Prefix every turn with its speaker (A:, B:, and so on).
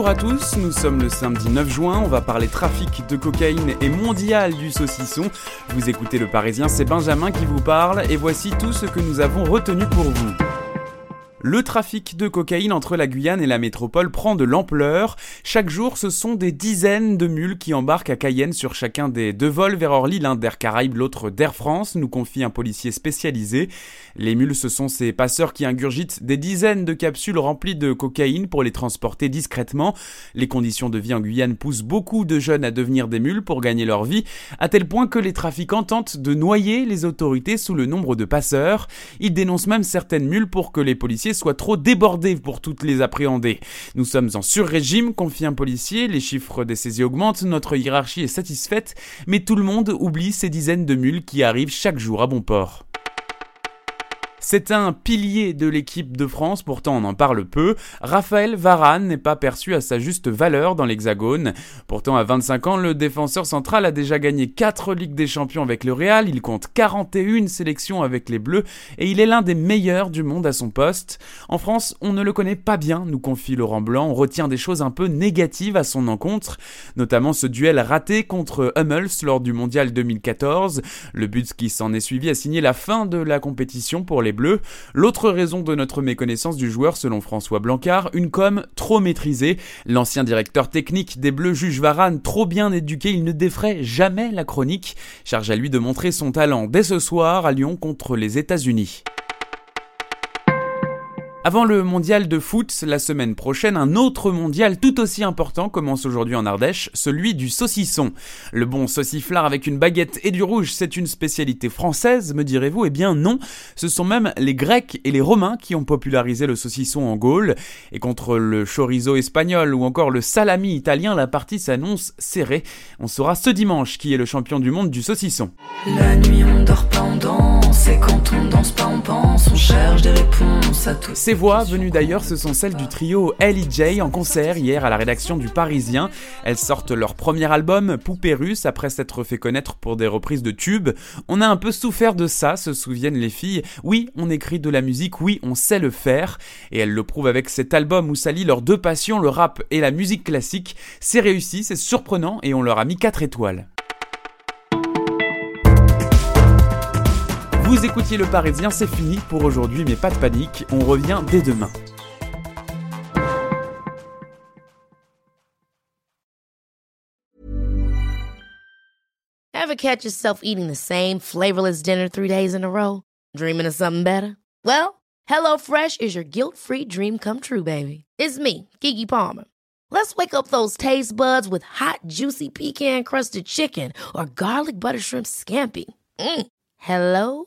A: Bonjour à tous, nous sommes le samedi 9 juin, on va parler trafic de cocaïne et mondial du saucisson. Vous écoutez le Parisien, c'est Benjamin qui vous parle et voici tout ce que nous avons retenu pour vous. Le trafic de cocaïne entre la Guyane et la métropole prend de l'ampleur. Chaque jour, ce sont des dizaines de mules qui embarquent à Cayenne sur chacun des deux vols vers Orly, l'un d'Air Caraïbes, l'autre d'Air France, nous confie un policier spécialisé. Les mules, ce sont ces passeurs qui ingurgitent des dizaines de capsules remplies de cocaïne pour les transporter discrètement. Les conditions de vie en Guyane poussent beaucoup de jeunes à devenir des mules pour gagner leur vie, à tel point que les trafiquants tentent de noyer les autorités sous le nombre de passeurs. Ils dénoncent même certaines mules pour que les policiers soit trop débordé pour toutes les appréhender. Nous sommes en sur-régime, confie un policier, les chiffres des saisies augmentent, notre hiérarchie est satisfaite, mais tout le monde oublie ces dizaines de mules qui arrivent chaque jour à bon port. C'est un pilier de l'équipe de France, pourtant on en parle peu. Raphaël Varane n'est pas perçu à sa juste valeur dans l'Hexagone. Pourtant à 25 ans, le défenseur central a déjà gagné 4 Ligues des Champions avec le Real, il compte 41 sélections avec les Bleus et il est l'un des meilleurs du monde à son poste. En France, on ne le connaît pas bien, nous confie Laurent Blanc, on retient des choses un peu négatives à son encontre, notamment ce duel raté contre Hummels lors du Mondial 2014. Le but qui s'en est suivi a signé la fin de la compétition pour les Bleus. L'autre raison de notre méconnaissance du joueur, selon François Blancard, une com trop maîtrisée. L'ancien directeur technique des Bleus juge Varane trop bien éduqué, il ne défrait jamais la chronique. Charge à lui de montrer son talent dès ce soir à Lyon contre les États-Unis. Avant le mondial de foot, la semaine prochaine, un autre mondial tout aussi important commence aujourd'hui en Ardèche, celui du saucisson. Le bon sauciflard avec une baguette et du rouge, c'est une spécialité française, me direz-vous? Eh bien non, ce sont même les Grecs et les Romains qui ont popularisé le saucisson en Gaule. Et contre le chorizo espagnol ou encore le salami italien, la partie s'annonce serrée. On saura ce dimanche qui est le champion du monde du saucisson.
B: La nuit on dort danse, et quand des réponses à tout.
A: Ces voix, venues d'ailleurs, ce sont celles du trio L.E.J. en concert hier à la rédaction du Parisien. Elles sortent leur premier album, Poupée russe, après s'être fait connaître pour des reprises de tubes. On a un peu souffert de ça, se souviennent les filles. Oui, on écrit de la musique, oui, on sait le faire. Et elles le prouvent avec cet album où s'allient leurs deux passions, le rap et la musique classique. C'est réussi, c'est surprenant et on leur a mis 4 étoiles. Vous écoutiez Le Parisien, c'est fini pour aujourd'hui, mais pas de panique, on revient dès demain.
C: Ever catch yourself eating the same flavorless dinner three days in a row? Dreaming of something better? Well, HelloFresh is your guilt-free dream come true, baby. It's me, Kiki Palmer. Let's wake up those taste buds with hot, juicy pecan-crusted chicken or garlic butter shrimp scampi. Mm. Hello?